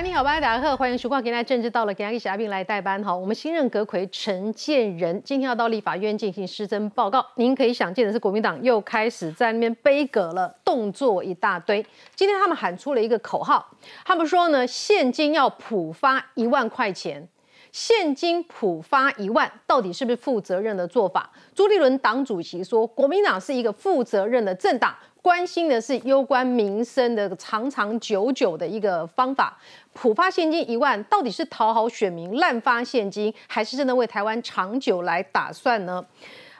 你好，大家好，欢迎收看《今天政治到了》，给阿吉霞宾来代班哈。我们新任阁魁陈建仁今天要到立法院进行施政报告。您可以想见的是，国民党又开始在那边背阁了，动作一大堆。今天他们喊出了一个口号，他们说呢，现金要普发一万块钱。现金普发一万，到底是不是负责任的做法？朱立伦党主席说，国民党是一个负责任的政党，关心的是攸关民生的长长久久的一个方法。普发现金一万，到底是讨好选民滥发现金，还是真的为台湾长久来打算呢？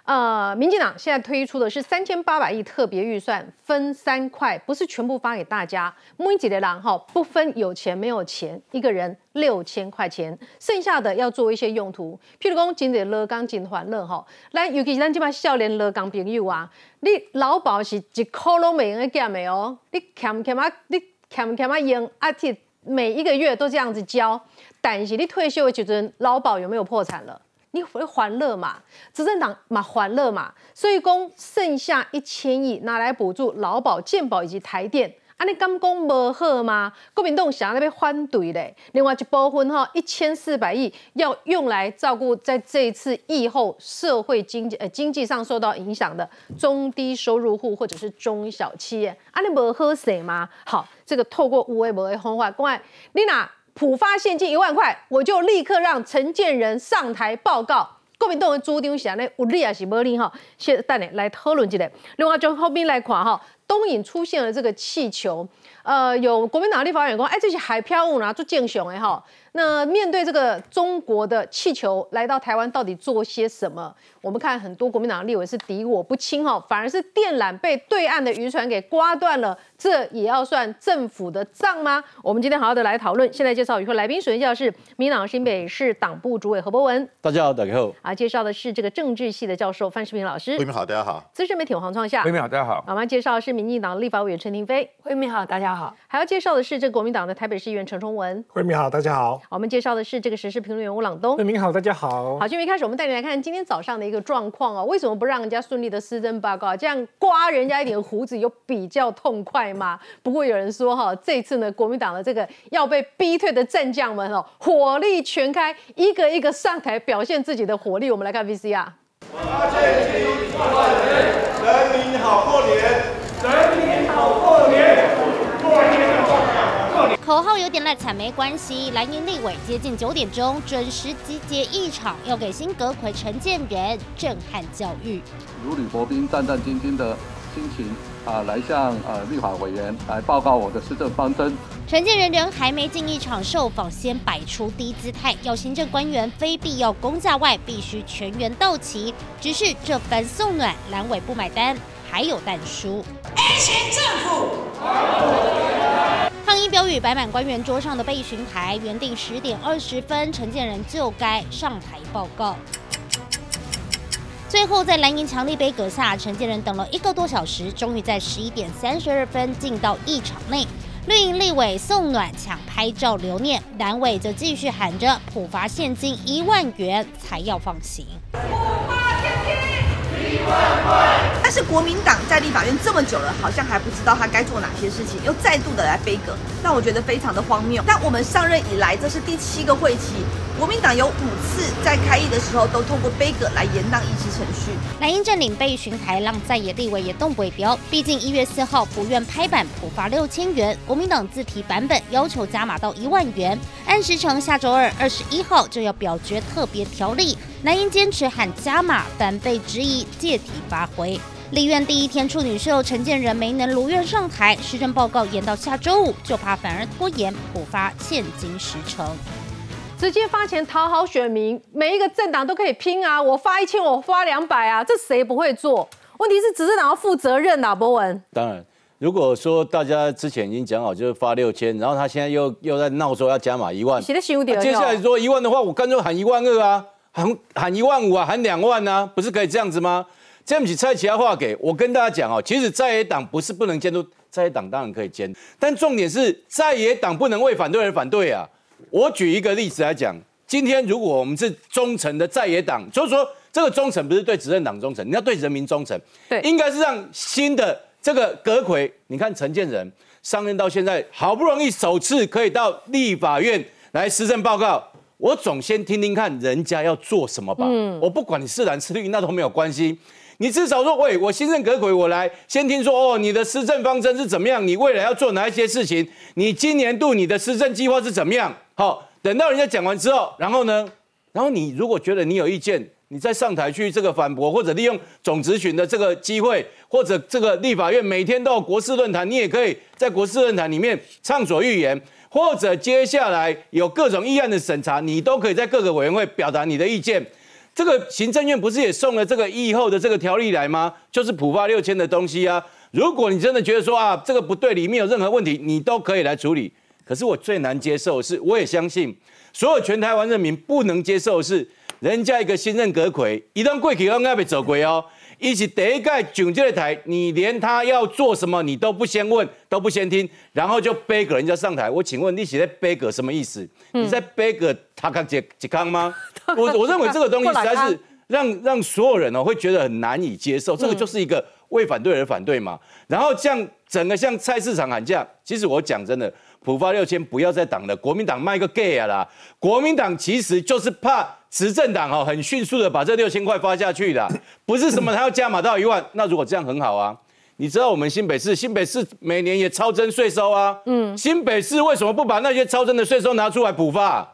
呃，民进党现在推出的是三千八百亿特别预算，分三块，不是全部发给大家。每几的人哈，不分有钱没有钱，一个人六千块钱，剩下的要做一些用途。譬如讲，今日乐刚真欢乐哈，来，尤其咱这把少年乐刚朋友啊，你劳保是一块拢没用减的哦，你欠欠啊，你欠欠啊用啊，且每一个月都这样子交，但是你退休的时阵，劳保有没有破产了？你会还乐嘛？执政党嘛还乐嘛？所以公剩下一千亿拿来补助劳保、健保以及台电，啊，你刚公无好吗？国民党想要那边反对嘞。另外一部分哈，一千四百亿要用来照顾在这一次疫后社会经济呃经济上受到影响的中低收入户或者是中小企业，啊，你无好势吗？好，这个透过无为无为方法，各位，你哪？普发现金一万块，我就立刻让陈建仁上台报告。国民党的朱丁祥呢，有利还是无利哈？先带你来讨论一下。另外，从后面来看哈，东引出现了这个气球，呃，有国民党立法员讲，哎，这些海漂物呢，做剑雄哎哈。那面对这个中国的气球来到台湾，到底做些什么？我们看很多国民党立委是敌我不清哈，反而是电缆被对岸的渔船给刮断了，这也要算政府的账吗？我们今天好好的来讨论。现在介绍与会来宾，首先介绍是民党新北市党部主委何博文，大家好，大家好。啊，介绍的是这个政治系的教授范世平老师，各位好，大家好。资深媒体黄创夏，各位好，大家好。我们介绍的是民进党立法委员陈廷飞，慧敏好，大家好。还要介绍的是这个国民党的台北市议员陈崇文，慧敏好，大家好。我们介绍的是这个时事评论员吴朗东，慧敏好，大家好。好，节目一开始，我们带你来看今天早上的一个状况哦。为什么不让人家顺利的施政报告？这样刮人家一点胡子有比较痛快吗？不过有人说哈，这次呢，国民党的这个要被逼退的战将们哦，火力全开，一个一个上台表现自己的火力。我们来看 VCR。人民好过年，人民好过年，过年过年。口号有点烂惨没关系，蓝营立委接近九点钟准时集结一场，要给新阁魁陈建仁震撼教育。如履薄冰、战战兢兢的心情啊，来向呃立法委员来报告我的施政方针。陈建仁人还没进一场受访，先摆出低姿态，要行政官员非必要公假外必须全员到齐。只是这番送暖，蓝委不买单，还有弹书。A 型政府。抗议标语摆满官员桌上的备询台，原定十点二十分，陈建仁就该上台报告。最后在蓝营强力杯阁下，陈建仁等了一个多小时，终于在十一点三十二分进到议场内。绿营立委宋暖抢拍照留念，蓝委则继续喊着普罚现金一万元才要放行。但是国民党在立法院这么久了，好像还不知道他该做哪些事情，又再度的来飞梗，让我觉得非常的荒谬。但我们上任以来，这是第七个会期，国民党有五次在开议的时候都通过背阁来延宕议事程序。蓝营占领被巡台，让在野立委也动尾标。毕竟一月四号不愿拍板普发六千元，国民党自提版本要求加码到一万元。按时程下周二二十一号就要表决特别条例。蓝营坚持喊加码，反被质疑借题发挥。立院第一天处女秀，陈建仁没能如愿上台，施政报告延到下周五，就怕反而拖延补发现金时程。直接发钱讨好选民，每一个政党都可以拼啊！我发一千，我发两百啊，这谁不会做？问题是执政党要负责任啊，博文。当然，如果说大家之前已经讲好就是发六千，然后他现在又又在闹说要加码一万，写的羞点。接下来说一万的话，我干脆喊一万二啊！喊喊一万五啊，喊两万啊，不是可以这样子吗？这样子蔡其他话给我跟大家讲哦，其实在野党不是不能监督，在野党当然可以监，但重点是在野党不能为反对而反对啊。我举一个例子来讲，今天如果我们是忠诚的在野党，就是说这个忠诚不是对执政党忠诚，你要对人民忠诚，对，应该是让新的这个阁魁，你看陈建仁。上任到现在，好不容易首次可以到立法院来施政报告，我总先听听看人家要做什么吧。嗯，我不管你是蓝是绿，那都没有关系。你至少说，喂，我新任阁魁，我来先听说哦，你的施政方针是怎么样？你未来要做哪一些事情？你今年度你的施政计划是怎么样？好，等到人家讲完之后，然后呢？然后你如果觉得你有意见，你再上台去这个反驳，或者利用总咨询的这个机会，或者这个立法院每天都有国事论坛，你也可以在国事论坛里面畅所欲言，或者接下来有各种议案的审查，你都可以在各个委员会表达你的意见。这个行政院不是也送了这个议后的这个条例来吗？就是普发六千的东西啊。如果你真的觉得说啊这个不对，里面有任何问题，你都可以来处理。可是我最难接受的是，我也相信所有全台湾人民不能接受的是，人家一个新任阁魁，一旦过去应该被走鬼哦。一起第一盖囧这台，你连他要做什么你都不先问，都不先听，然后就背个人家上台。我请问你写在背个什么意思？你在背个他康杰杰康吗？我我认为这个东西实在是让让所有人哦会觉得很难以接受。这个就是一个为反对而反对嘛。然后像整个像菜市场喊价，其实我讲真的。普发六千，不要再挡了。国民党卖个 gay 啊啦！国民党其实就是怕执政党哦，很迅速的把这六千块发下去的，不是什么他要加码到一万。那如果这样很好啊，你知道我们新北市，新北市每年也超征税收啊。嗯，新北市为什么不把那些超征的税收拿出来补发？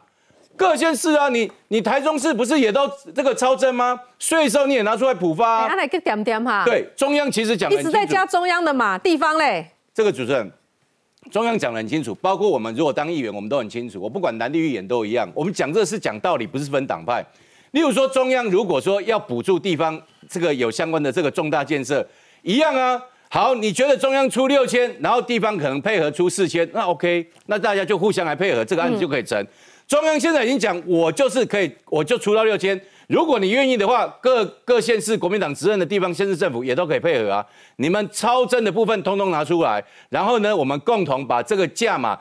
各县市啊，你你台中市不是也都这个超征吗？税收你也拿出来补发。他来个点点哈。对，中央其实讲一直在加中央的嘛，地方嘞。这个主持人。中央讲得很清楚，包括我们如果当议员，我们都很清楚。我不管蓝绿议员都一样，我们讲这是讲道理，不是分党派。例如说，中央如果说要补助地方这个有相关的这个重大建设，一样啊。好，你觉得中央出六千，然后地方可能配合出四千，那 OK，那大家就互相来配合，这个案子就可以成。中央现在已经讲，我就是可以，我就出到六千。如果你愿意的话，各各县市国民党执政的地方县市政府也都可以配合啊。你们超征的部分通通拿出来，然后呢，我们共同把这个价码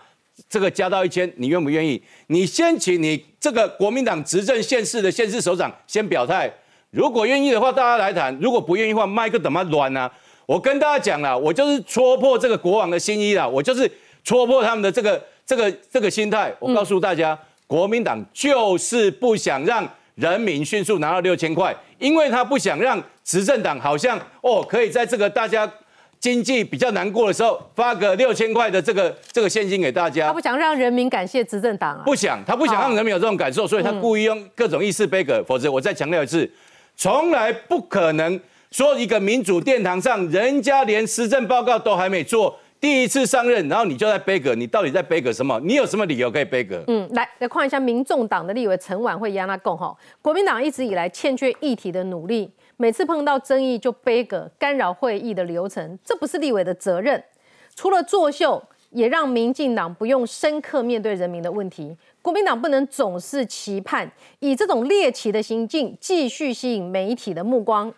这个加到一千，你愿不愿意？你先请你这个国民党执政县市的县市首长先表态。如果愿意的话，大家来谈；如果不愿意的话，麦克怎么软呢？我跟大家讲了，我就是戳破这个国王的心意了，我就是戳破他们的这个这个这个心态。我告诉大家，国民党就是不想让。人民迅速拿到六千块，因为他不想让执政党好像哦，可以在这个大家经济比较难过的时候发个六千块的这个这个现金给大家。他不想让人民感谢执政党啊，不想，他不想让人民有这种感受，所以他故意用各种意识背格，否则我再强调一次，从来不可能说一个民主殿堂上，人家连施政报告都还没做。第一次上任，然后你就在背阁，你到底在背阁什么？你有什么理由可以背阁？嗯，来来看一下民众党的立委陈婉慧杨拉贡哈，国民党一直以来欠缺议题的努力，每次碰到争议就背阁，干扰会议的流程，这不是立委的责任。除了作秀，也让民进党不用深刻面对人民的问题。国民党不能总是期盼以这种猎奇的行径继续吸引媒体的目光。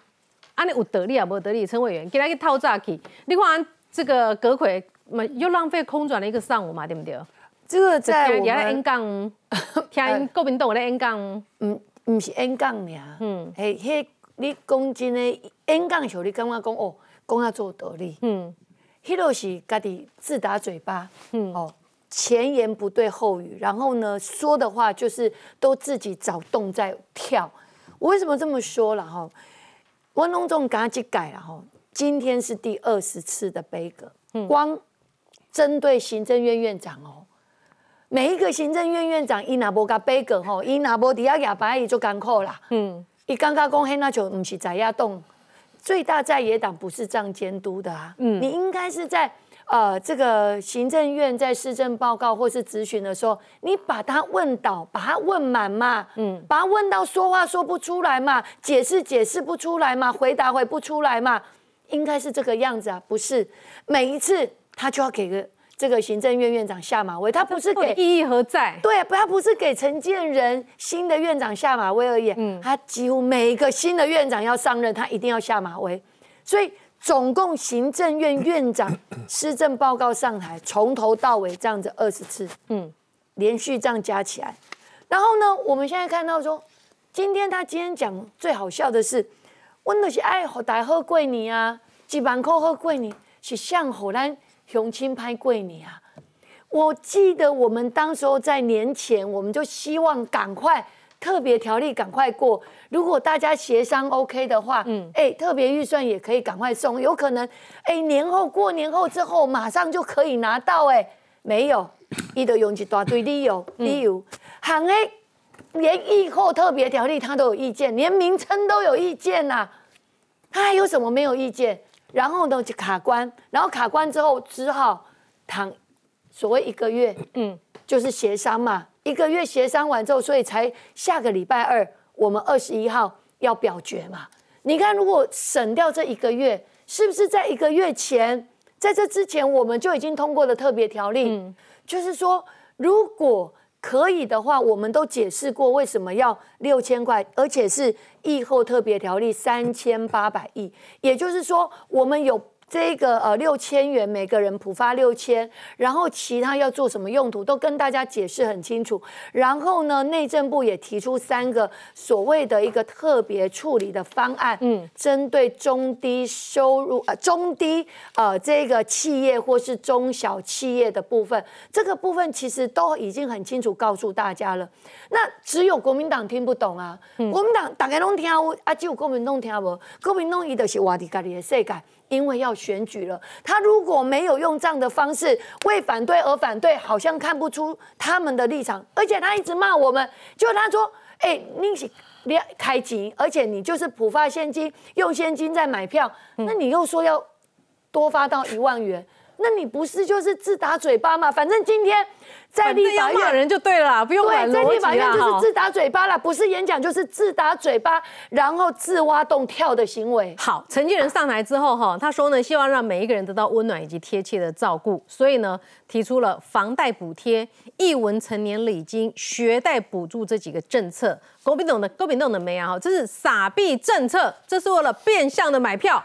啊，你有得力啊，无得力？陈委员，给他去套炸去，你看。这个阁魁嘛，又浪费空转了一个上午嘛，对不对？这个在我们 N 杠，听国民党的 N 杠，唔唔是 N 杠呀，嗯，嘿，迄你讲真的 N 杠时候，你感觉讲哦，讲要做道理，嗯，迄落是家己自打嘴巴，嗯，哦，前言不对后语，然后呢，说的话就是都自己找洞在跳。我为什么这么说了哈？我弄种赶去改了哈。今天是第二十次的杯葛，光针对行政院院长哦，每一个行政院院长伊拿波加杯葛吼，伊拿波底下哑巴伊就干扣啦。嗯，伊刚刚讲黑那就不是在亚动，最大在野党不是这样监督的啊。嗯，你应该是在呃这个行政院在施政报告或是咨询的时候，你把他问倒，把他问满嘛。嗯，把他问到说话说不出来嘛，解释解释不出来嘛，回答回不出来嘛。应该是这个样子啊，不是每一次他就要给个这个行政院院长下马威，他不是给意义何在？对，不，他不是给陈建仁新的院长下马威而已，嗯，他几乎每一个新的院长要上任，他一定要下马威。所以总共行政院院长施政报告上台，从头到尾这样子二十次，嗯，连续这样加起来，然后呢，我们现在看到说，今天他今天讲最好笑的是。阮就是爱互大好过年啊，一万块好过年，是向互咱雄亲拍贵你啊！我记得我们当时候在年前，我们就希望赶快特别条例赶快过。如果大家协商 OK 的话，嗯，哎，特别预算也可以赶快送，有可能哎年后过年后之后马上就可以拿到。哎，没有，伊都用一大堆理由，理由，行诶，连疫后特别条例他都有意见，连名称都有意见呐，他还有什么没有意见？然后呢就卡关，然后卡关之后只好躺。所谓一个月，嗯，就是协商嘛。一个月协商完之后，所以才下个礼拜二，我们二十一号要表决嘛。你看，如果省掉这一个月，是不是在一个月前，在这之前我们就已经通过了特别条例？就是说，如果可以的话，我们都解释过为什么要六千块，而且是疫后特别条例三千八百亿，也就是说，我们有。这个呃六千元每个人普发六千，然后其他要做什么用途都跟大家解释很清楚。然后呢，内政部也提出三个所谓的一个特别处理的方案，嗯，针对中低收入呃中低呃这个企业或是中小企业的部分，这个部分其实都已经很清楚告诉大家了。那只有国民党听不懂啊，国民党大家拢听，啊只有国民党听无，国民党伊就是活伫家己的世界。因为要选举了，他如果没有用这样的方式为反对而反对，好像看不出他们的立场。而且他一直骂我们，就他说：“哎，你开机，而且你就是普发现金，用现金在买票，那你又说要多发到一万元。”那你不是就是自打嘴巴嘛？反正今天在立法院人就对了，不用对，在立法院就是自打嘴巴了，不是演讲就是自打嘴巴，然后自挖洞跳的行为。好，陈建仁上台之后哈，他说呢，希望让每一个人得到温暖以及贴切的照顾，所以呢，提出了房贷补贴、一文成年礼金、学贷补助这几个政策。国民党的国民党的没啊哈，这是傻币政策，这是为了变相的买票。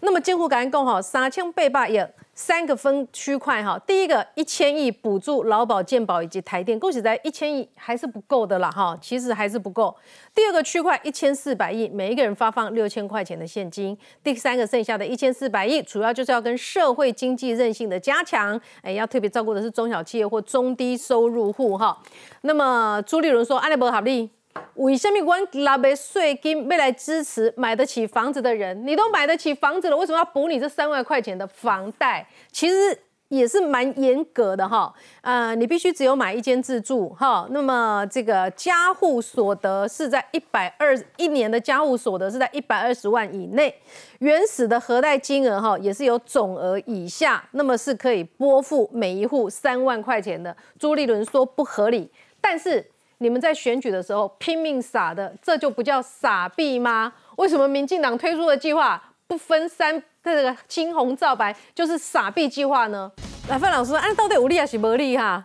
那么监护感恩共好，三千被霸也。三个分区块哈，第一个一千亿补助劳保健保以及台电，恭喜在一千亿还是不够的啦哈，其实还是不够。第二个区块一千四百亿，每一个人发放六千块钱的现金。第三个剩下的一千四百亿，主要就是要跟社会经济韧性的加强，哎，要特别照顾的是中小企业或中低收入户哈。那么朱立伦说，安利伯好利。为什么我拿的税金未来支持买得起房子的人？你都买得起房子了，为什么要补你这三万块钱的房贷？其实也是蛮严格的哈。呃，你必须只有买一间自住哈。那么这个家户所得是在一百二一年的家户所得是在一百二十万以内，原始的核贷金额哈也是有总额以下，那么是可以拨付每一户三万块钱的。朱立伦说不合理，但是。你们在选举的时候拼命撒的，这就不叫傻币吗？为什么民进党推出的计划不分三这个青红皂白就是傻币计划呢？来，范老师，按到底无力还是没利哈？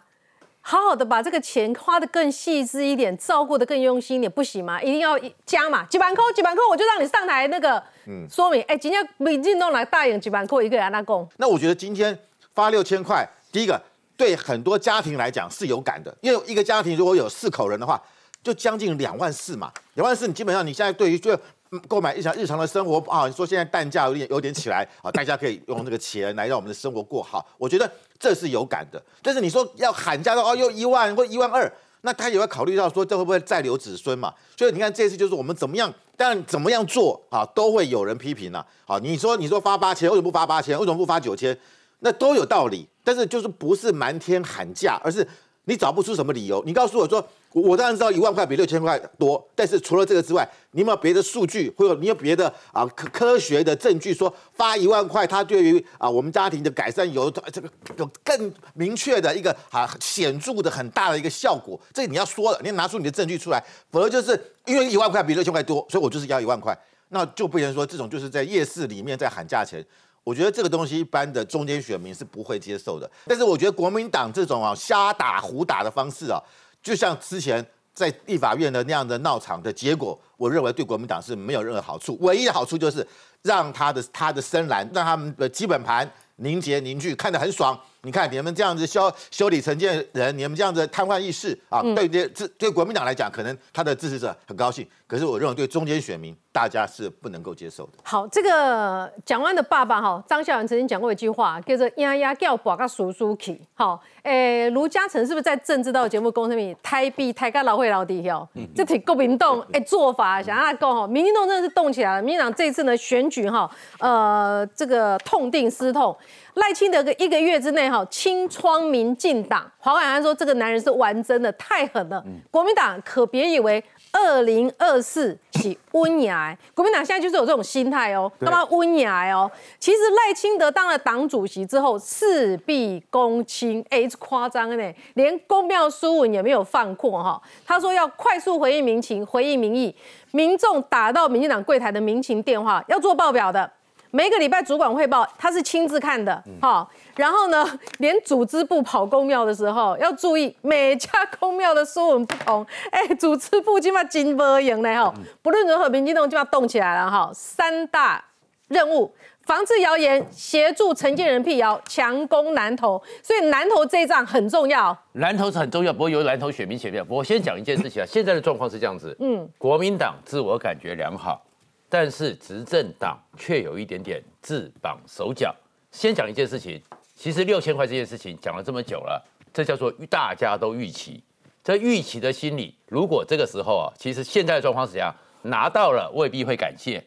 好好的把这个钱花的更细致一点，照顾的更用心一点，不行吗？一定要加嘛？几万块，几万块，我就让你上台那个说明。哎，今天民进党来大赢几万块一个人那供。那我觉得今天发六千块，第一个。对很多家庭来讲是有感的，因为一个家庭如果有四口人的话，就将近两万四嘛。两万四，你基本上你现在对于就购买日常日常的生活啊，你说现在蛋价有点有点起来啊，大家可以用这个钱来让我们的生活过好，我觉得这是有感的。但是你说要喊价的哦，又一万或一万二，那他也会考虑到说这会不会再留子孙嘛？所以你看这次就是我们怎么样，但怎么样做啊，都会有人批评呐。好，你说你说发八千，为什么不发八千？为什么不发九千？那都有道理。但是就是不是瞒天喊价，而是你找不出什么理由。你告诉我说，我当然知道一万块比六千块多，但是除了这个之外，你有没有别的数据，或者你有别的啊科科学的证据，说发一万块，它对于啊我们家庭的改善有这个有更明确的一个啊显著的很大的一个效果？这你要说了，你要拿出你的证据出来，否则就是因为一万块比六千块多，所以我就是要一万块，那就不能说这种就是在夜市里面在喊价钱。我觉得这个东西一般的中间选民是不会接受的，但是我觉得国民党这种啊瞎打胡打的方式啊，就像之前在立法院的那样的闹场的结果，我认为对国民党是没有任何好处。唯一的好处就是让他的他的深蓝，让他们的基本盘凝结凝聚，看得很爽。你看你们这样子修修理承建人，你们这样子瘫痪议事啊，对这这对国民党来讲，可能他的支持者很高兴，可是我认为对中间选民，大家是不能够接受的。好，这个蒋万的爸爸哈，张孝元曾经讲过一句话，叫做“丫丫叫把个叔叔去”。好，诶，卢嘉诚是不是在政治道节目公什么台币胎干老会老底哟？这挺国民党诶做法，想要讲哈，民进党真的是动起来了。民进党这次呢选举哈，呃，这个痛定思痛。赖清德个一个月之内哈清窗民进党，黄婉安说这个男人是玩真的，太狠了。国民党可别以为二零二四起温牙，国民党现在就是有这种心态哦，他妈温牙哦。其实赖清德当了党主席之后，事必躬亲，哎，夸张呢，连公庙书文也没有放过哈。他说要快速回应民情，回应民意，民众打到民进党柜台的民情电话要做报表的。每个礼拜主管汇报，他是亲自看的，好，然后呢，连组织部跑公庙的时候要注意，每家公庙的书文不同，哎，组织部起码金波赢嘞哈，不论如何，民进党就要动起来了哈，三大任务：防治谣言，协助承建人辟谣，强攻南投，所以南投这一仗很重要。南投是很重要，不过由南投选民选票。我先讲一件事情啊，现在的状况是这样子，嗯，国民党自我感觉良好。但是执政党却有一点点自绑手脚。先讲一件事情，其实六千块这件事情讲了这么久了，这叫做大家都预期。这预期的心理，如果这个时候啊，其实现在的状况是怎样？拿到了未必会感谢，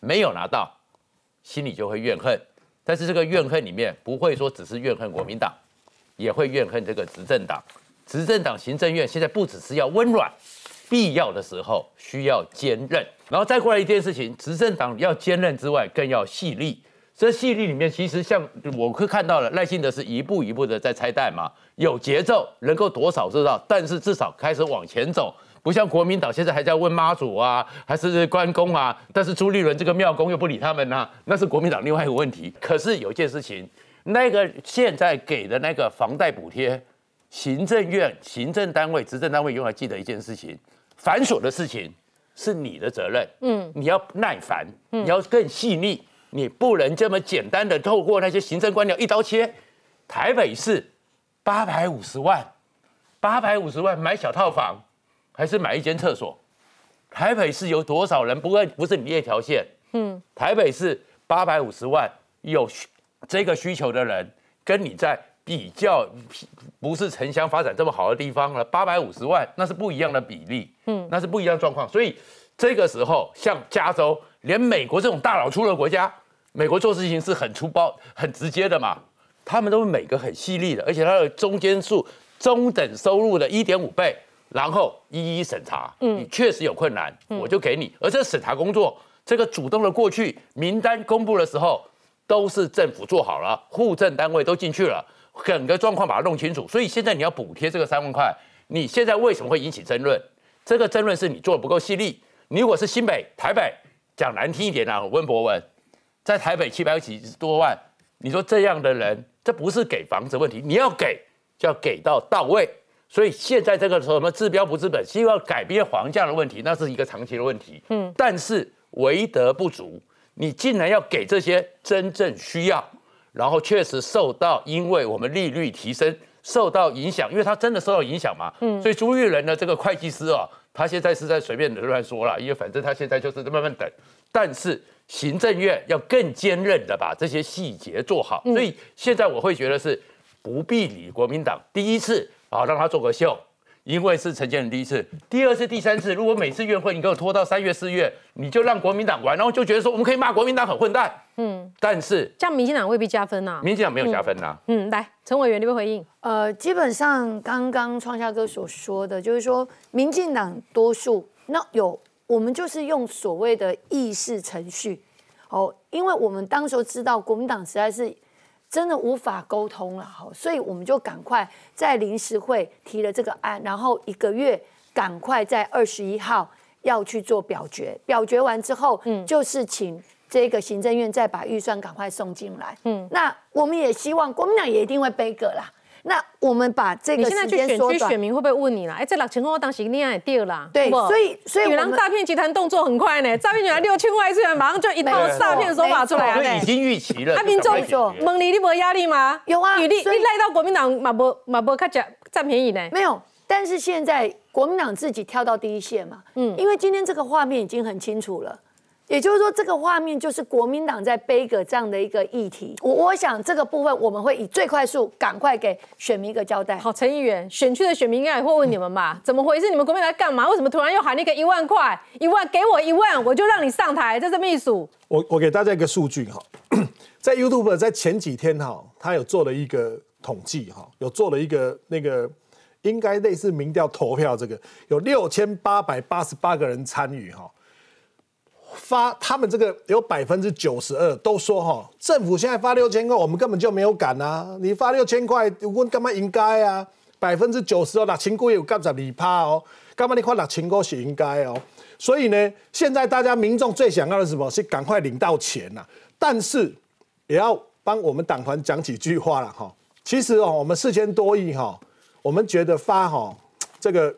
没有拿到，心里就会怨恨。但是这个怨恨里面不会说只是怨恨国民党，也会怨恨这个执政党。执政党行政院现在不只是要温软。必要的时候需要坚韧，然后再过来一件事情，执政党要坚韧之外，更要细力。这细力里面，其实像我会看到了赖幸德是一步一步的在拆弹嘛，有节奏，能够多少知道，但是至少开始往前走，不像国民党现在还在问妈祖啊，还是关公啊，但是朱立伦这个庙公又不理他们呐，那是国民党另外一个问题。可是有一件事情，那个现在给的那个房贷补贴，行政院行政单位、执政单位永远记得一件事情。繁琐的事情是你的责任，嗯，你要耐烦，你要更细腻，你不能这么简单的透过那些行政官僚一刀切。台北市八百五十万，八百五十万买小套房，还是买一间厕所？台北市有多少人？不会不是你一条线，嗯，台北市八百五十万有这个需求的人，跟你在。比较不是城乡发展这么好的地方了，八百五十万那是不一样的比例，嗯，那是不一样的状况。所以这个时候，像加州，连美国这种大佬出的国家，美国做事情是很粗暴、很直接的嘛，他们都是每个很犀利的，而且它的中间数中等收入的一点五倍，然后一一审查，嗯，你确实有困难，我就给你。而这审查工作，这个主动的过去名单公布的时候，都是政府做好了，户政单位都进去了。整个状况把它弄清楚，所以现在你要补贴这个三万块，你现在为什么会引起争论？这个争论是你做的不够细腻。你如果是新北、台北，讲难听一点啊，温博文在台北七百几多万，你说这样的人，这不是给房子问题，你要给就要给到到位。所以现在这个什么治标不治本，希望改变房价的问题，那是一个长期的问题。嗯，但是为德不足，你竟然要给这些真正需要。然后确实受到，因为我们利率提升受到影响，因为他真的受到影响嘛。嗯。所以朱玉仁的这个会计师啊，他现在是在随便的乱说了，因为反正他现在就是在慢慢等。但是行政院要更坚韧的把这些细节做好。所以现在我会觉得是不必理国民党第一次啊，让他做个秀。因为是陈建仁第一次，第二次、第三次，如果每次院会你给我拖到三月、四月，你就让国民党玩，然后就觉得说我们可以骂国民党很混蛋。嗯，但是这样民进党未必加分呐。民进党没有加分呐。嗯，来，陈委员，你会回应？呃，基本上刚刚创夏哥所说的，就是说民进党多数，那有我们就是用所谓的议事程序，哦，因为我们当时知道国民党实在是。真的无法沟通了，哈，所以我们就赶快在临时会提了这个案，然后一个月赶快在二十一号要去做表决，表决完之后，嗯，就是请这个行政院再把预算赶快送进来，嗯，那我们也希望国民党也一定会背个啦，那我们把这个你现在时去选区，间缩短选。民会不会问你啦？哎，这六千块我当时你也丢啦，对不所以所以女郎我们诈骗集团动作很快呢，诈骗集团六千块一次元，马上就一套诈骗手法出来了呢。所以已经预期了。啊，民众赶快解决问你，你没压力吗？有啊你你赖到国民党嘛不嘛不看占占便宜呢？没有，但是现在国民党自己跳到第一线嘛，嗯，因为今天这个画面已经很清楚了。也就是说，这个画面就是国民党在背个这样的一个议题。我我想这个部分我们会以最快速赶快给选民一个交代。好，陈议员，选区的选民应该也会问你们吧？怎么回事？你们国民党在干嘛？为什么突然又喊那个一万块？一万给我一万，我就让你上台，这这么一数。我我给大家一个数据哈，在 YouTube 在前几天哈，他有做了一个统计哈，有做了一个那个应该类似民调投票，这个有六千八百八十八个人参与哈。发他们这个有百分之九十二都说哈，政府现在发六千块，我们根本就没有敢啊！你发六千块，问干嘛应该啊？百分之九十哦，六千块有九十二趴哦，干嘛你发六千块是应该哦？所以呢，现在大家民众最想要的是什么？是赶快领到钱呐、但是也要帮我们党团讲几句话了哈。其实哦，我们四千多亿哈，我们觉得发哈这个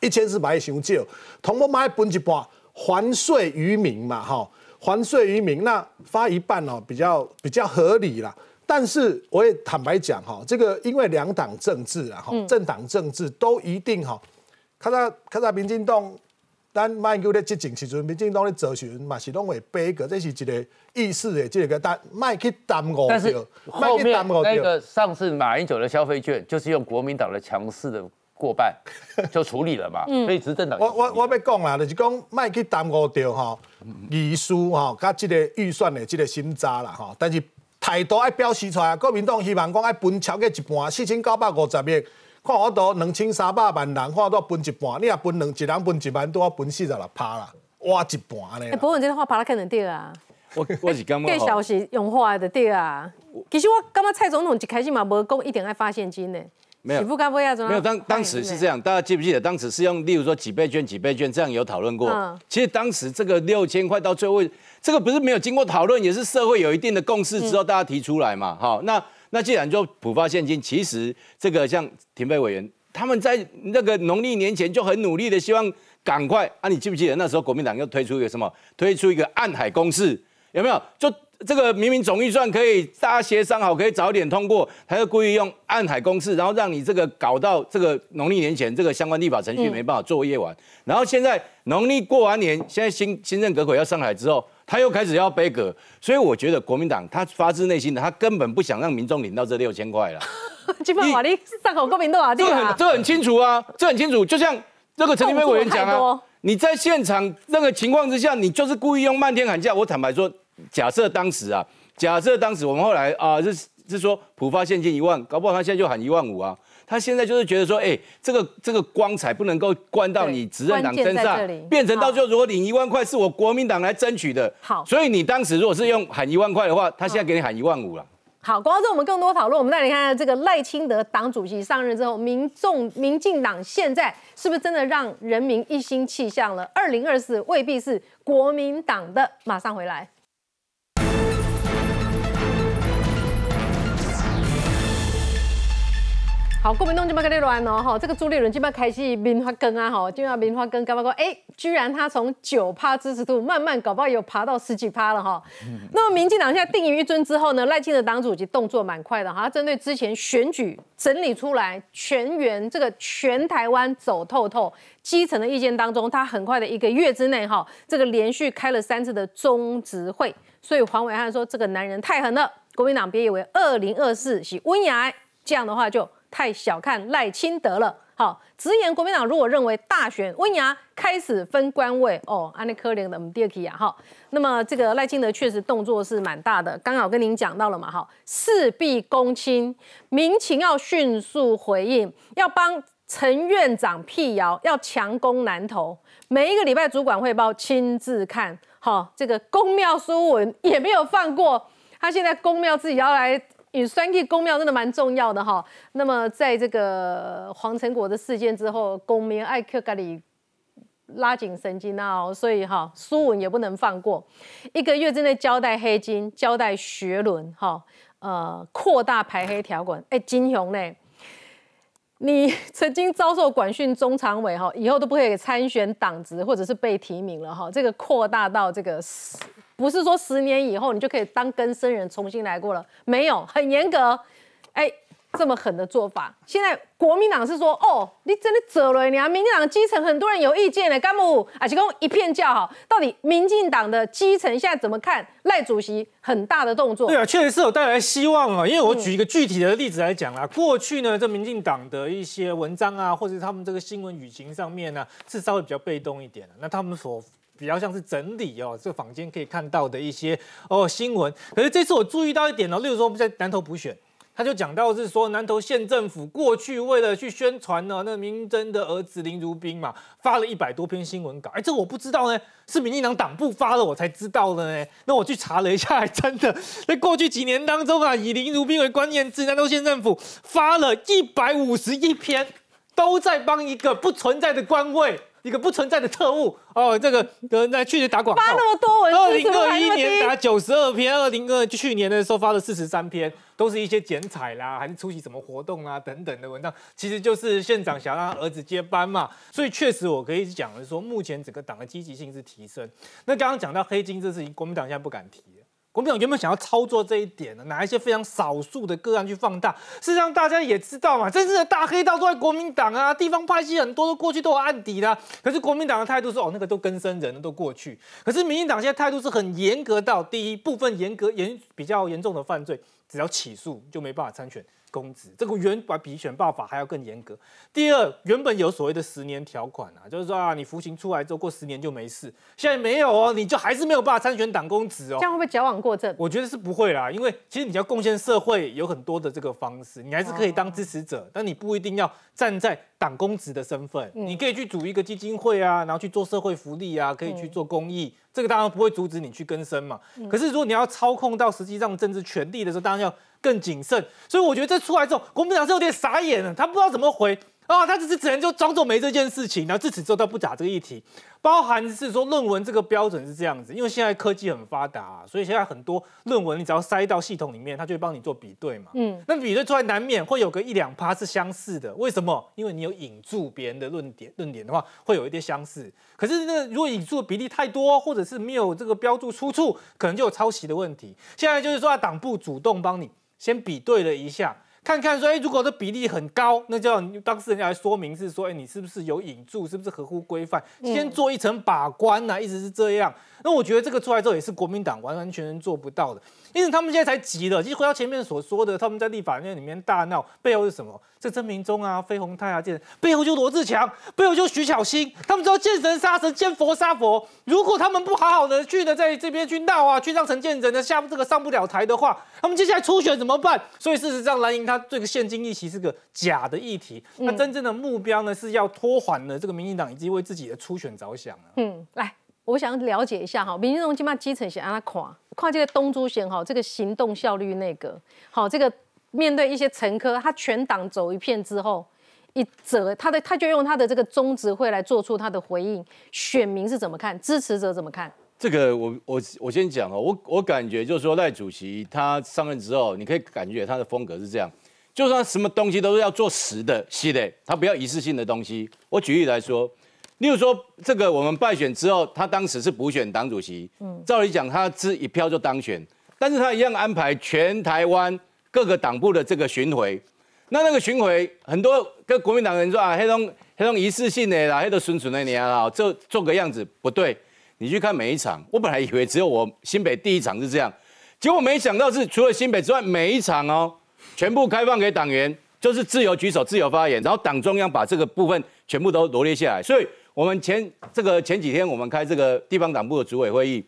一千四百亿伤少，同我买分一半还税于民嘛哈，还税于民，那发一半哦比较比较合理啦。但是我也坦白讲哈，这个因为两党政治啊哈，政党政治都一定哈，看到看到民进党。咱卖叫咧执政时阵，民进党咧做时阵嘛是拢会背个，这是一个意识的这个，但卖去耽误但是掉，卖去耽误掉。那个上次马英九的消费券，就是用国民党的强势的过半 就处理了嘛，所以执政党我我我要讲啦，就是讲卖去耽误掉吼，遗书吼，甲即个预算的即个审查啦吼，但是态度爱表示出来，国民党希望讲爱分超过一半，四千九百五十亿。看我都两千三百万人，看我都分一半，你若分两一人分一万，都要分四十六趴啦，哇一半安尼哎、啦。博文这个话把他看成对啊，我我是刚计刚消息用话的对啊。其实我感觉蔡总统一开始嘛无讲一定爱发现金呢，没有媳妇该不会要怎么没有，当当时是这样，大家记不记得？当时是用，例如说几倍券、几倍券，这样有讨论过。嗯其实当时这个六千块到最后，这个不是没有经过讨论，也是社会有一定的共识之后，大家提出来嘛。好，那那既然就普发现金，其实这个像田北委员，他们在那个农历年前就很努力的希望赶快啊！你记不记得那时候国民党又推出一个什么？推出一个暗海公式，有没有？就这个明明总预算可以大家协商好，可以早点通过，他就故意用暗海公式，然后让你这个搞到这个农历年前这个相关立法程序没办法作业完。然后现在农历过完年，现在新新任阁揆要上来之后，他又开始要背阁，所以我觉得国民党他发自内心的，他根本不想让民众领到这六千块了。基本法你上口国民党啊，这很，这很清楚啊，这很清楚。就像这个陈立飞委员讲啊你在现场那个情况之下，你就是故意用漫天喊价。我坦白说，假设当时啊，假设当时我们后来啊是是说浦发现金一万，搞不好他现在就喊一万五啊。他现在就是觉得说，哎、这个这个光彩不能够关到你执政党身上变成到最后如果领一万块是我国民党来争取的，好所以你当时如果是用喊一万块的话，他现在给你喊一万五了。好，广告之后我们更多讨论，我们带你看看这个赖清德党主席上任之后，民众民进党现在是不是真的让人民一心气象了？二零二四未必是国民党的，马上回来。好，国民党今麦跟你乱哦，哈，这个朱立伦今麦开始民发根啊，哈，今麦民发根，干嘛说，哎，居然他从九趴支持度慢慢搞不好有爬到十几趴了哈。那么民进党现在定于一尊之后呢，赖清德党主席动作蛮快的哈，他针对之前选举整理出来全员这个全台湾走透透基层的意见当中，他很快的一个月之内哈，这个连续开了三次的中执会，所以黄伟汉说这个男人太狠了，国民党别以为二零二四是温牙，这样的话就。太小看赖清德了。好，直言国民党如果认为大选温牙开始分官位，哦，安内科怜的我们第二期啊，哈。那么这个赖清德确实动作是蛮大的，刚好跟您讲到了嘛，哈，事必躬亲，民情要迅速回应，要帮陈院长辟谣，要强攻南投，每一个礼拜主管汇报亲自看，好，这个公庙书文也没有放过，他现在公庙自己要来。与三 K 公庙真的蛮重要的哈。那么在这个黄成国的事件之后，公民爱克咖喱拉紧神经啊，所以哈苏文也不能放过。一个月之内交代黑金，交代学伦哈。呃扩大排黑条款。哎，金雄呢？你 曾经遭受管训中常委哈，以后都不可以参选党职或者是被提名了哈。这个扩大到这个，不是说十年以后你就可以当根生人重新来过了，没有，很严格。哎。这么狠的做法，现在国民党是说，哦，你真的走了，你啊，民进党基层很多人有意见呢，干部啊，提供一片叫好。到底民进党的基层现在怎么看赖主席很大的动作？对啊，确实是有带来希望啊。因为我举一个具体的例子来讲啦，过去呢，这民进党的一些文章啊，或者他们这个新闻语情上面呢，是稍微比较被动一点的。那他们所比较像是整理哦，这坊间可以看到的一些哦新闻。可是这次我注意到一点哦，例如说我们在南投补选。他就讲到是说，南投县政府过去为了去宣传呢，那明真的儿子林如冰嘛，发了一百多篇新闻稿。哎，这我不知道呢，是民进党党部发了，我才知道的呢。那我去查了一下，还真的在过去几年当中啊，以林如冰为关键字，南投县政府发了一百五十一篇，都在帮一个不存在的官位。一个不存在的特务。哦，这个呃，那去年打广告。发那么多文，二零二一年打九十二篇，二零二去年的时候发了四十三篇，都是一些剪彩啦，还是出席什么活动啊等等的文章，其实就是县长想让儿子接班嘛，所以确实我可以讲的说，目前整个党的积极性是提升。那刚刚讲到黑金这事情，国民党现在不敢提。国民党原本想要操作这一点呢，拿一些非常少数的个案去放大。事实上，大家也知道嘛，真正的大黑道都在国民党啊，地方派系很多都过去都有案底的。可是国民党的态度是，哦，那个都跟生人都过去。可是民进党现在态度是很严格，到第一部分严格严比较严重的犯罪，只要起诉就没办法参选。公职这个原把比选报法还要更严格。第二，原本有所谓的十年条款啊，就是说啊，你服刑出来之后过十年就没事。现在没有哦，你就还是没有办法参选党公职哦。这样会不会矫枉过正？我觉得是不会啦，因为其实你要贡献社会有很多的这个方式，你还是可以当支持者，但你不一定要站在党公职的身份。你可以去组一个基金会啊，然后去做社会福利啊，可以去做公益，这个当然不会阻止你去更生嘛。可是如果你要操控到实际上政治权力的时候，当然要。更谨慎，所以我觉得这出来之后，国民党是有点傻眼了，他不知道怎么回啊，他只是只能就装作没这件事情，然后自此之后他不打这个议题，包含是说论文这个标准是这样子，因为现在科技很发达，所以现在很多论文你只要塞到系统里面，它就会帮你做比对嘛，嗯，那比对出来难免会有个一两趴是相似的，为什么？因为你有引注别人的论点，论点的话会有一点相似，可是那如果引注的比例太多，或者是没有这个标注出处，可能就有抄袭的问题。现在就是说党部主动帮你。先比对了一下，看看说，哎，如果这比例很高，那就要当事人来说明是说，哎，你是不是有引注，是不是合乎规范，先做一层把关呢？一直是这样。那我觉得这个出来之后，也是国民党完完全全做不到的。因此他们现在才急了。其实回到前面所说的，他们在立法院里面大闹，背后是什么？这曾明忠啊、费鸿泰啊，这背后就罗志强，背后就徐小新。他们知道见神杀神，见佛杀佛。如果他们不好好的去的在这边去闹啊，去让陈建仁呢下这个上不了台的话，他们接下来初选怎么办？所以事实上，蓝营他这个现金议题是个假的议题。那真正的目标呢，是要拖缓了这个民进党以及为自己的初选着想啊。嗯，来。我想了解一下哈，民进党起码基层是安他看，看这个东珠贤哈，这个行动效率那个好，这个面对一些乘客，他全党走一片之后，一则他的他就用他的这个中执会来做出他的回应，选民是怎么看，支持者怎么看？这个我我我先讲哦，我我感觉就是说赖主席他上任之后，你可以感觉他的风格是这样，就算什么东西都是要做实的，系列，他不要仪式性的东西。我举例来说。例如说，这个我们败选之后，他当时是补选党主席，嗯，照理讲他只一票就当选，但是他一样安排全台湾各个党部的这个巡回，那那个巡回很多跟国民党人说啊，黑龙黑龙一次性的啦，黑种纯纯的你啊，做做个样子不对，你去看每一场，我本来以为只有我新北第一场是这样，结果没想到是除了新北之外，每一场哦，全部开放给党员，就是自由举手、自由发言，然后党中央把这个部分全部都罗列下来，所以。我们前这个前几天，我们开这个地方党部的主委会议，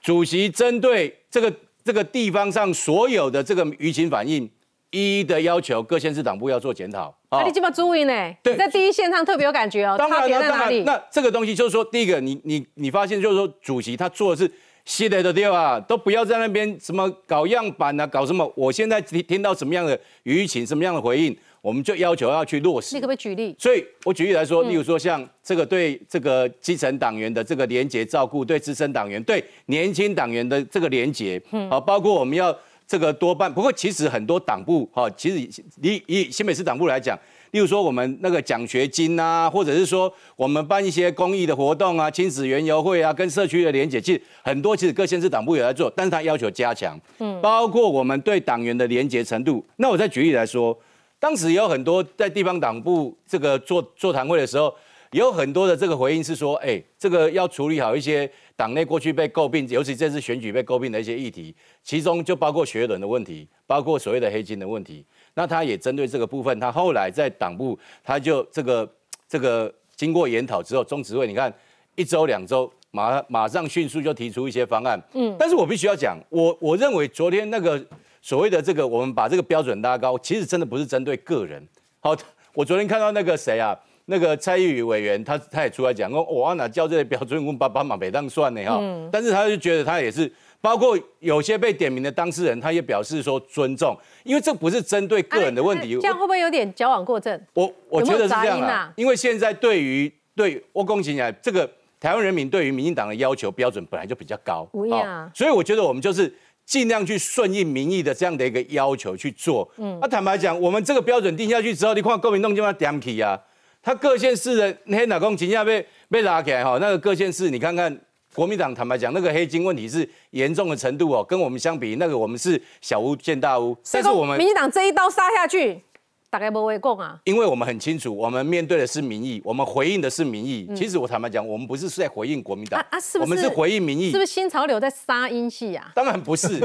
主席针对这个这个地方上所有的这个舆情反应，一一的要求各县市党部要做检讨。啊，你这么注意呢？对，在第一线上特别有感觉哦。差别在哪里？那这个东西就是说，第一个，你你你发现就是说，主席他做的是系列的对吧？都不要在那边什么搞样板啊，搞什么？我现在听听到什么样的舆情，什么样的回应？我们就要求要去落实。你可不可以举例？所以我举例来说，例如说像这个对这个基层党员的这个廉洁照顾，对资深党员、对年轻党员的这个廉洁，啊，包括我们要这个多半。不过其实很多党部哈，其实以以新北市党部来讲，例如说我们那个奖学金啊，或者是说我们办一些公益的活动啊，亲子园游会啊，跟社区的连结，其实很多其实各县市党部有在做，但是他要求加强，嗯，包括我们对党员的连结程度。那我再举例来说，当时有很多在地方党部这个座座谈会的时候。有很多的这个回应是说，哎，这个要处理好一些党内过去被诟病，尤其这次选举被诟病的一些议题，其中就包括学伦的问题，包括所谓的黑金的问题。那他也针对这个部分，他后来在党部，他就这个这个经过研讨之后，中执会你看一周两周，马马上迅速就提出一些方案。嗯，但是我必须要讲，我我认为昨天那个所谓的这个，我们把这个标准拉高，其实真的不是针对个人。好，我昨天看到那个谁啊？那个蔡英文委员，他他也出来讲说，我哪叫这些标准，我们把把马北当算呢哈。但是他就觉得他也是，包括有些被点名的当事人，他也表示说尊重，因为这不是针对个人的问题。这样会不会有点矫枉过正？我我觉得是这样啊，因为现在对于对我恭喜你啊，这个台湾人民对于民进党的要求标准本来就比较高，啊，所以我觉得我们就是尽量去顺应民意的这样的一个要求去做。嗯，那坦白讲，我们这个标准定下去之后，你看国民党就要点起啊。他各县市的黑哪公请下被被拉起来哈，那个各县市你看看，国民党坦白讲，那个黑金问题是严重的程度哦，跟我们相比，那个我们是小巫见大巫。但是我们民进党这一刀杀下去，大概不会共啊。因为我们很清楚，我们面对的是民意，我们回应的是民意。其实我坦白讲，我们不是在回应国民党啊，是不是？我们是回应民意。是不是新潮流在杀英系啊？当然不是，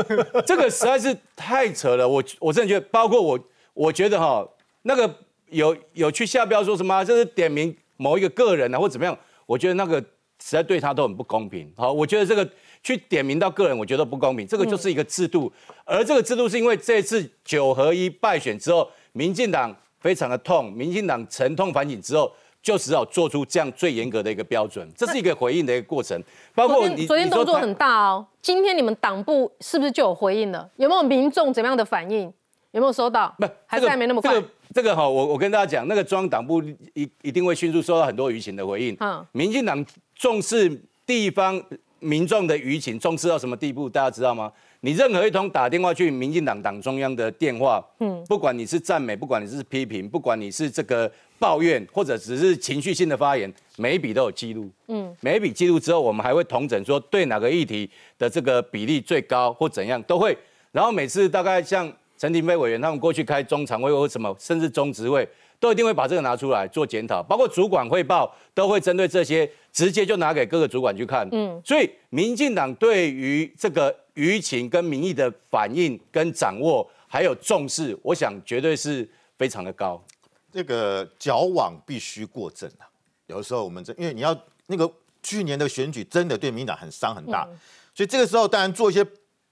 这个实在是太扯了。我我真的觉得，包括我，我觉得哈，那个有有去下标说什么，就是点名。某一个个人啊，或怎么样，我觉得那个实在对他都很不公平。好，我觉得这个去点名到个人，我觉得不公平。这个就是一个制度，而这个制度是因为这次九合一败选之后，民进党非常的痛，民进党沉痛反省之后，就只好做出这样最严格的一个标准。这是一个回应的一个过程。包括你昨天动作很大哦，今天你们党部是不是就有回应了？有没有民众怎么样的反应？有没有收到？不，还是还没那么快。这个哈，我我跟大家讲，那个中央党部一一定会迅速收到很多舆情的回应。嗯，民进党重视地方民众的舆情，重视到什么地步？大家知道吗？你任何一通打电话去民进党党中央的电话，嗯，不管你是赞美，不管你是批评，不管你是这个抱怨，或者只是情绪性的发言，每一笔都有记录。嗯，每一笔记录之后，我们还会统整说对哪个议题的这个比例最高或怎样都会。然后每次大概像。陈廷飞委员他们过去开中常会或什么，甚至中执会，都一定会把这个拿出来做检讨，包括主管汇报都会针对这些直接就拿给各个主管去看。嗯，所以民进党对于这个舆情跟民意的反应跟掌握还有重视，我想绝对是非常的高。这个矫枉必须过正啊！有的时候我们这因为你要那个去年的选举真的对民进党很伤很大，所以这个时候当然做一些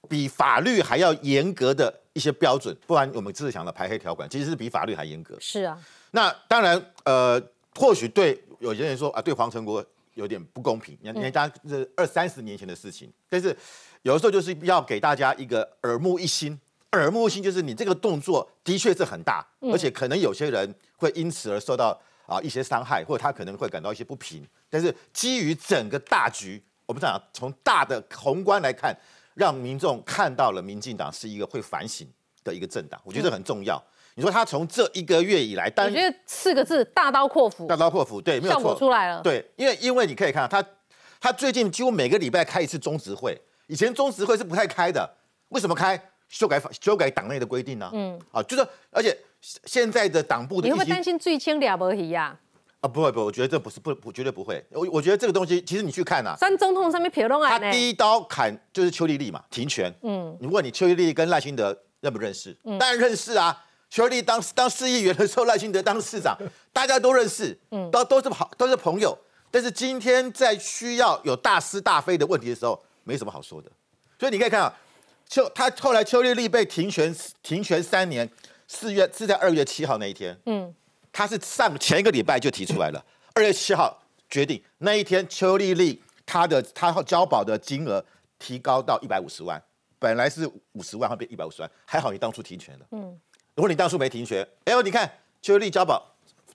比法律还要严格的。一些标准，不然我们只是想的排黑条款，其实是比法律还严格。是啊，那当然，呃，或许对有些人说啊，对黄成国有点不公平。你看，人家这二三十年前的事情，但是有的时候就是要给大家一个耳目一新。耳目一新就是你这个动作的确是很大，而且可能有些人会因此而受到啊一些伤害，或者他可能会感到一些不平。但是基于整个大局，我们讲从大的宏观来看。让民众看到了民进党是一个会反省的一个政党，我觉得很重要。你说他从这一个月以来，我觉得四个字大刀阔斧，大刀阔斧，对，没有错，出来了。对，因为因为你可以看到他，他最近几乎每个礼拜开一次中执会，以前中执会是不太开的，为什么开？修改法，修改党内的规定呢？嗯，啊，就是而且现在的党部的，你会不会担心最轻了不起呀？啊，不会不，会，我觉得这不是不，我绝对不会。我我觉得这个东西，其实你去看啊，三总统上面撇弄啊，他第一刀砍就是邱丽丽嘛，停权。嗯，如果你邱丽丽跟赖清德认不认识？当然认识啊。邱丽丽当当市议员的时候，赖清德当市长，大家都认识，嗯，都都是好，都是朋友。但是今天在需要有大是大非的问题的时候，没什么好说的。所以你可以看啊，邱他后来邱丽丽被停权停权三年，四月是在二月七号那一天，嗯。他是上前一个礼拜就提出来了，二月七号决定那一天，邱丽丽她的她交保的金额提高到一百五十万，本来是五十万，后变一百五十万，还好你当初停权了。嗯，如果你当初没停权，哎呦，你看邱丽丽交保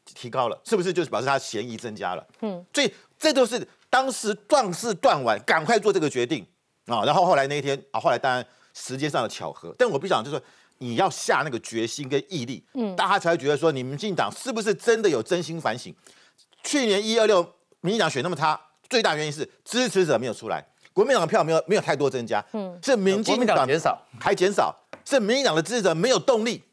提高了，是不是就是表示她嫌疑增加了？嗯，所以这都是当时断事断腕，赶快做这个决定啊。然后后来那一天啊，后来当然时间上的巧合。但我必须讲，就是说你要下那个决心跟毅力，嗯，大家才会觉得说，你民进党是不是真的有真心反省？去年一二六民进党选那么差，最大原因是支持者没有出来，国民党的票没有没有太多增加，嗯，是民进党减少。还减少，是民进党的支持者没有动力。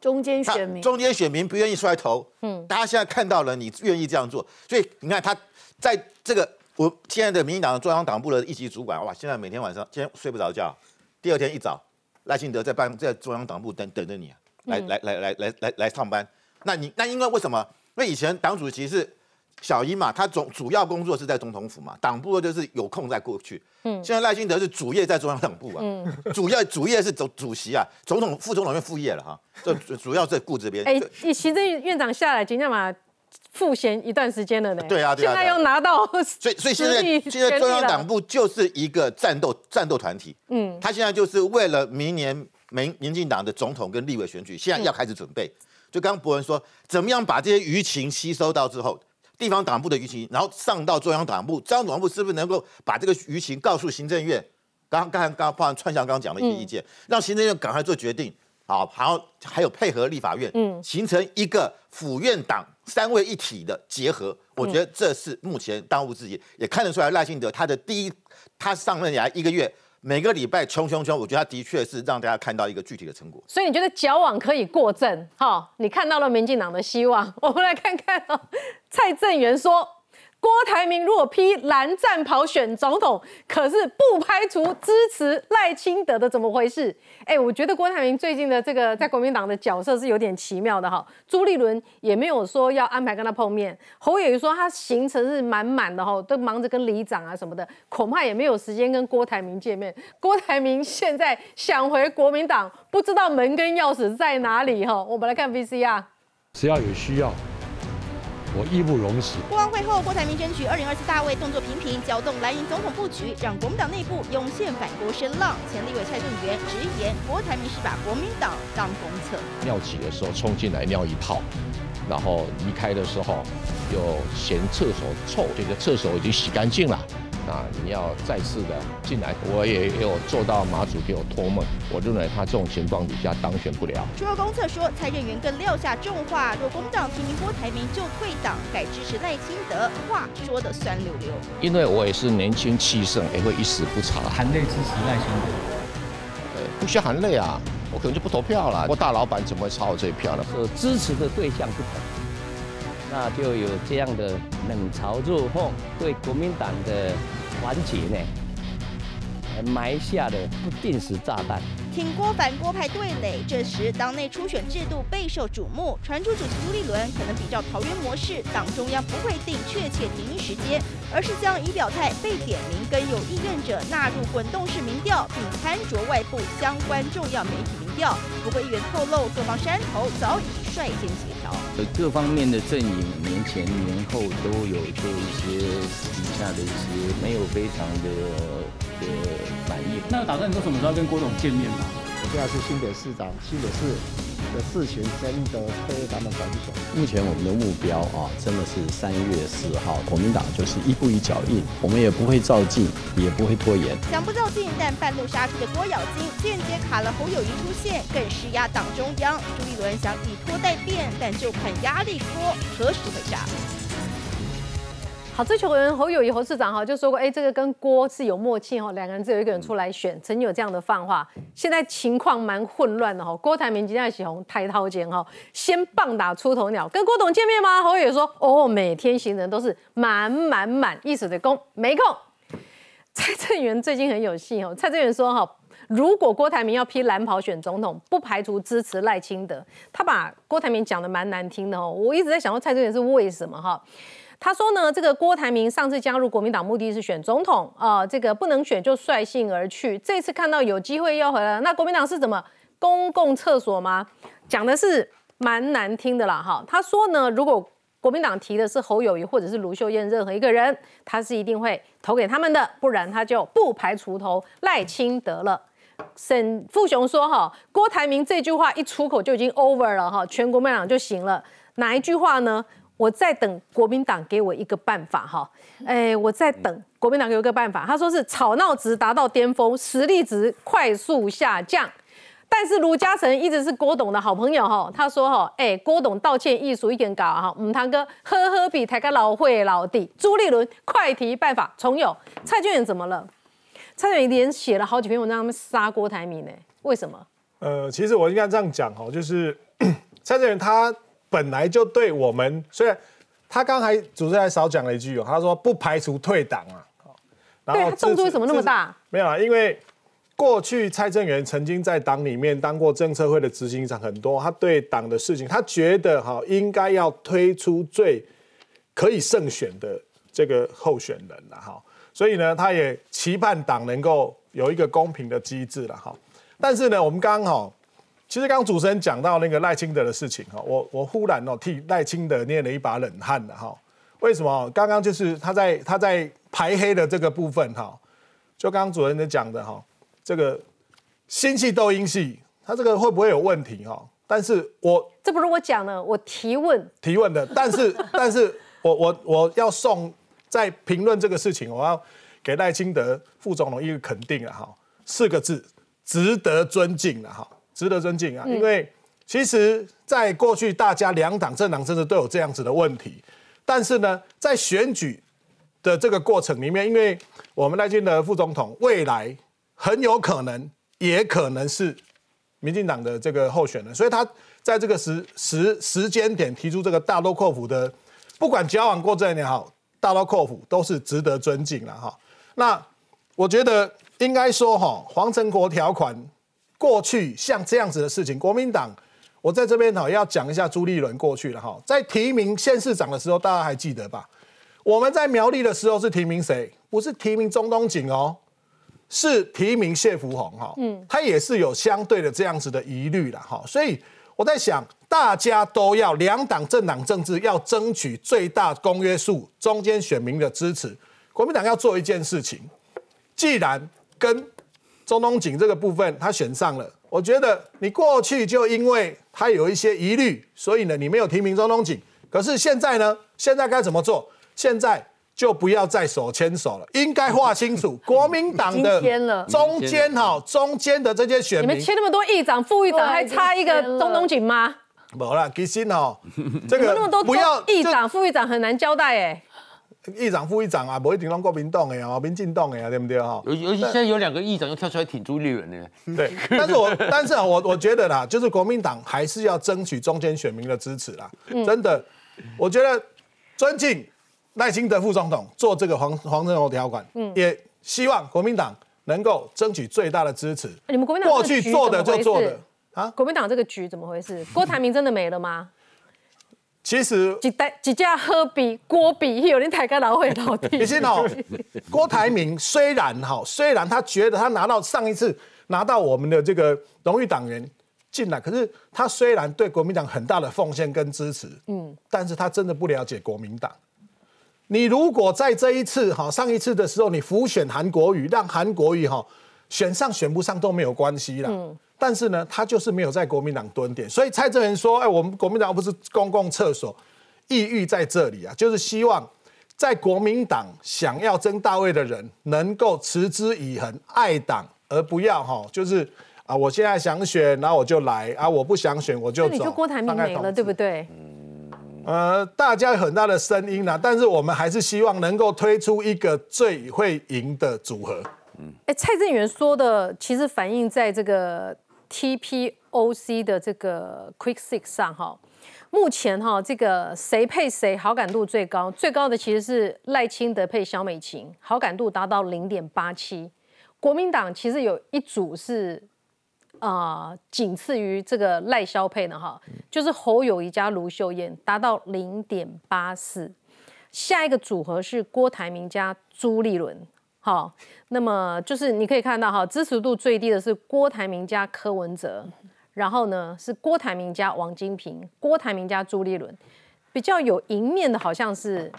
中间选民，中间选民不愿意出来投，嗯，大家现在看到了你愿意这样做，所以你看他在这个我现在的民进党中央党部的一级主管，哇，现在每天晚上今天睡不着觉，第二天一早赖清德在办在中央党部等等着你，来来来来来来来上班，那你那因为为什么？因为以前党主席是。小英嘛，他总主要工作是在总统府嘛，党部就是有空再过去。嗯，现在赖清德是主业在中央党部啊，嗯，主要主业是总主席啊，总统副总统院副业了哈，这主要在顾这边。哎，你行政院长下来，今天嘛赋闲一段时间了呢。对啊，现在又拿到，所以所以现在现在中央党部就是一个战斗战斗团体。嗯，他现在就是为了明年民民进党的总统跟立委选举，现在要开始准备。就刚刚博文说，怎么样把这些舆情吸收到之后。地方党部的舆情，然后上到中央党部，中央党部是不是能够把这个舆情告诉行政院？刚刚刚刚包含川翔刚刚讲的一些意见，让行政院赶快做决定，好，然后还有配合立法院，嗯，形成一个府院党三位一体的结合。我觉得这是目前当务之急，也看得出来赖幸德他的第一，他上任以来一个月。每个礼拜冲冲冲，我觉得他的确是让大家看到一个具体的成果。所以你觉得矫枉可以过正？哈，你看到了民进党的希望。我们来看看哦，蔡正元说。郭台铭如果批蓝战袍选总统，可是不排除支持赖清德的，怎么回事？哎，我觉得郭台铭最近的这个在国民党的角色是有点奇妙的哈。朱立伦也没有说要安排跟他碰面，侯友谊说他行程是满满的哈，都忙着跟里长啊什么的，恐怕也没有时间跟郭台铭见面。郭台铭现在想回国民党，不知道门跟钥匙在哪里哈。我们来看 VCR，只要有需要。我义不容辞。国王会后，郭台铭争取二零二四大位动作频频，搅动蓝营总统布局，让国民党内部涌现反国声浪。前立委蔡正元直言，郭台铭是把国民党当公厕。尿急的时候冲进来尿一泡，然后离开的时候又嫌厕所臭，这个厕所已经洗干净了。那你要再次的进来，我也有做到马祖给我托梦。我认为他这种情况底下当选不了。除了公测说蔡正元更撂下重话，若国民党提名郭台铭就退党，改支持赖清德，话说的酸溜溜。因为我也是年轻气盛，也会一时不察，含泪支持赖清德。呃，不需要含泪啊，我可能就不投票了。我大老板怎么会抄我这一票呢？是支持的对象不同。那就有这样的冷嘲热讽，对国民党的团结呢，埋下了不定时炸弹。挺郭反郭派对垒，这时党内初选制度备受瞩目，传出主席朱立伦可能比照桃园模式，党中央不会定确切提名时间，而是将仪表态被点名跟有意愿者纳入滚动式民调，并参酌外部相关重要媒体民调。不过议员透露，各方山头早已率先协调。呃，各方面的阵营年前年后都有做一些底下的一些没有非常的呃满意。那打算你说什么时候跟郭总见面吗？我现在是新北市长，新北市。的事情真的被咱们搞不熟。目前我们的目标啊，真的是三月四号，国民党就是一步一脚印，我们也不会照进，也不会拖延。想不照进，但半路杀出的郭咬金，间接卡了侯友谊出现，更施压党中央。朱立伦想以拖代变，但就看压力锅何时会炸。好，追求人侯友谊侯市长哈就说过，哎，这个跟郭是有默契哈，两个人只有一个人出来选，曾经有这样的放话。现在情况蛮混乱的哈，郭台铭今天喜红抬头间哈，先棒打出头鸟，跟郭董见面吗？侯友谊说，哦，每天行程都是满满满，意思的攻没空。蔡正元最近很有戏哦，蔡正元说哈，如果郭台铭要批蓝袍选总统，不排除支持赖清德。他把郭台铭讲的蛮难听的哦，我一直在想说蔡正元是为什么哈。他说呢，这个郭台铭上次加入国民党目的是选总统啊，这个不能选就率性而去。这次看到有机会要回来，那国民党是怎么公共厕所吗？讲的是蛮难听的啦哈。他说呢，如果国民党提的是侯友谊或者是卢秀燕任何一个人，他是一定会投给他们的，不然他就不排除投赖清德了。沈富雄说哈，郭台铭这句话一出口就已经 over 了哈，全国民党就行了。哪一句话呢？我在等国民党给我一个办法哈，哎，我在等国民党给我一个办法。他说是吵闹值达到巅峰，实力值快速下降。但是卢嘉诚一直是郭董的好朋友哈，他说哈，哎，郭董道歉艺术一点搞哈，母堂哥呵呵比台个老会老弟朱立伦快提办法重有。蔡俊元怎么了？蔡俊元连写了好几篇文章，他们杀郭台铭呢？为什么？呃，其实我应该这样讲哈，就是 蔡俊元他本来就对我们，虽然他刚才主持人少讲了一句哦，他说不排除退党啊，对他动作为什么那么大？没有啊，因为。过去蔡正元曾经在党里面当过政策会的执行长很多，他对党的事情，他觉得哈应该要推出最可以胜选的这个候选人了哈，所以呢，他也期盼党能够有一个公平的机制了哈。但是呢，我们刚刚哈，其实刚刚主持人讲到那个赖清德的事情哈，我我忽然哦替赖清德捏了一把冷汗了哈。为什么？刚刚就是他在他在排黑的这个部分哈，就刚刚主持人讲的哈。这个新系斗音系，他这个会不会有问题哈？但是我这不是我讲的，我提问提问的。但是，但是我我我要送在评论这个事情，我要给赖清德副总统一个肯定了哈，四个字，值得尊敬了哈，值得尊敬啊！因为其实在过去大家两党政党政治都有这样子的问题，但是呢，在选举的这个过程里面，因为我们赖清德副总统未来。很有可能，也可能是民进党的这个候选人，所以他在这个时时时间点提出这个大刀阔斧的，不管交往过程也好，大刀阔斧都是值得尊敬了哈。那我觉得应该说哈，黄成国条款过去像这样子的事情，国民党我在这边哈要讲一下朱立伦过去了哈，在提名县市长的时候，大家还记得吧？我们在苗栗的时候是提名谁？不是提名中东锦哦。是提名谢福洪哈，嗯，他也是有相对的这样子的疑虑了哈，所以我在想，大家都要两党政党政治要争取最大公约数，中间选民的支持。国民党要做一件事情，既然跟中东锦这个部分他选上了，我觉得你过去就因为他有一些疑虑，所以呢你没有提名中东锦，可是现在呢，现在该怎么做？现在。就不要再手牵手了，应该划清楚 国民党的中间哈，中间的这些选民。你们签那么多议长、副议长，还差一个中东锦吗？没啦，其实哦，这个那么多不要议长、副议长很难交代哎。议长、副议长啊，不一定让国民党的啊，民进党的啊，对不对哈？尤尤其现在有两个议长又跳出来挺朱立伦的。对，但是我 但是啊，我我觉得啦，就是国民党还是要争取中间选民的支持啦。真的，我觉得尊敬。赖清德副总统做这个黄黄镇楼条款，嗯，也希望国民党能够争取最大的支持。你们国民党过去做的就做的啊？国民党这个局怎么回事？郭台铭真的没了吗？其实几代几家喝比郭比有人抬个老会老弟。你先哦，郭台铭虽然哈，虽然他觉得他拿到上一次拿到我们的这个荣誉党员进来，可是他虽然对国民党很大的奉献跟支持，嗯，但是他真的不了解国民党。你如果在这一次哈上一次的时候，你浮选韩国瑜，让韩国瑜哈选上选不上都没有关系啦。嗯。但是呢，他就是没有在国民党蹲点，所以蔡正元说：“哎，我们国民党不是公共厕所，意欲在这里啊，就是希望在国民党想要争大位的人能够持之以恒，爱党，而不要哈，就是啊，我现在想选，然后我就来啊，我不想选我就走。”你就郭台铭没了，对不对？呃，大家有很大的声音啦，但是我们还是希望能够推出一个最会赢的组合。嗯，哎，蔡正元说的其实反映在这个 TPOC 的这个 Quick Six 上哈。目前哈，这个谁配谁好感度最高？最高的其实是赖清德配萧美琴，好感度达到零点八七。国民党其实有一组是。啊，仅次于这个赖萧配呢，哈，就是侯友谊加卢秀燕达到零点八四，下一个组合是郭台铭加朱立伦，好，那么就是你可以看到哈，支持度最低的是郭台铭加柯文哲，然后呢是郭台铭加王金平，郭台铭加朱立伦，比较有赢面的好像是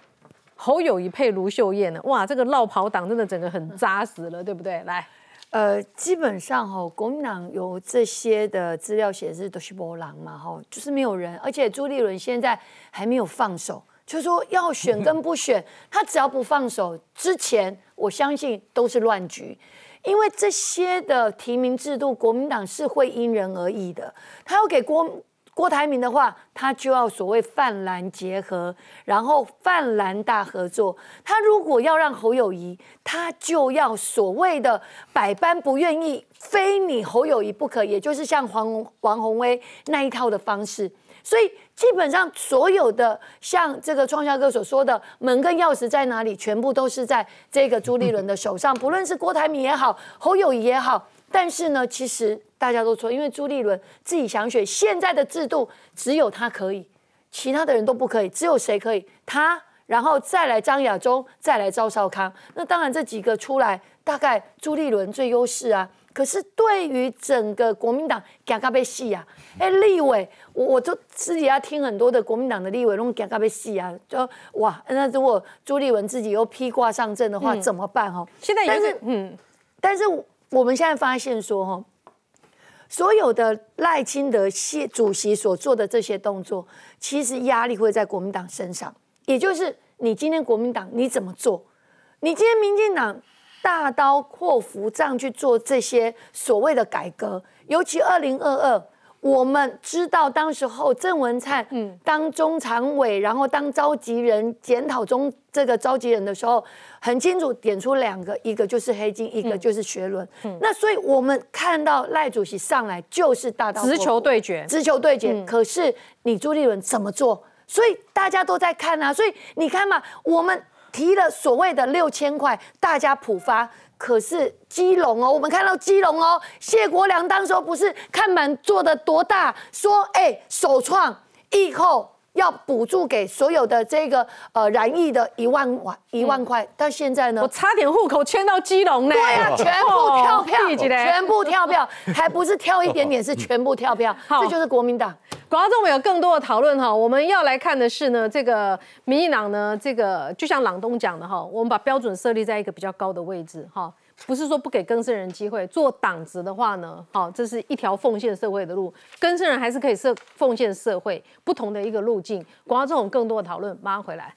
侯友谊配卢秀燕呢，哇，这个绕跑党真的整个很扎实了，对不对？来。呃，基本上哈，国民党有这些的资料显示都是波浪嘛哈，就是没有人，而且朱立伦现在还没有放手，就说要选跟不选，他只要不放手，之前我相信都是乱局。因为这些的提名制度，国民党是会因人而异的。他要给郭郭台铭的话，他就要所谓泛蓝结合，然后泛蓝大合作。他如果要让侯友谊，他就要所谓的百般不愿意，非你侯友谊不可，也就是像黄王宏威那一套的方式。所以基本上所有的像这个创下歌所说的门跟钥匙在哪里，全部都是在这个朱立伦的手上，不论是郭台铭也好，侯友谊也好。但是呢，其实大家都说，因为朱立伦自己想选，现在的制度只有他可以，其他的人都不可以，只有谁可以？他，然后再来张亚中，再来赵少康。那当然这几个出来，大概朱立伦最优势啊。可是对于整个国民党，尴尬被戏啊！哎，立委，我我都自己要听很多的国民党的立委，那种尴尬被戏啊，就哇，那如果朱立文自己又披挂上阵的话，怎么办？哈，现在但是嗯，但是我们现在发现说，哈，所有的赖清德谢主席所做的这些动作，其实压力会在国民党身上，也就是你今天国民党你怎么做？你今天民进党。大刀阔斧这样去做这些所谓的改革，尤其二零二二，我们知道当时候郑文灿嗯当中常委，然后当召集人检讨中这个召集人的时候，很清楚点出两个，一个就是黑金，一个就是学伦。那所以我们看到赖主席上来就是大刀直球对决，直球对决。可是你朱立伦怎么做？所以大家都在看啊。所以你看嘛，我们。提了所谓的六千块，大家普发，可是基隆哦，我们看到基隆哦，谢国良当时候不是看板做的多大，说哎首创以后要补助给所有的这个呃染疫的一万万一万块，但现在呢，我差点户口迁到基隆呢，对啊，全部跳票，全部跳票，还不是跳一点点，是全部跳票，这就是国民党。广告中我们有更多的讨论哈，我们要来看的是呢，这个民进党呢，这个就像朗东讲的哈，我们把标准设立在一个比较高的位置哈，不是说不给更生人机会，做党职的话呢，好，这是一条奉献社会的路，更生人还是可以设奉献社会不同的一个路径。广告中我们更多的讨论，马上回来。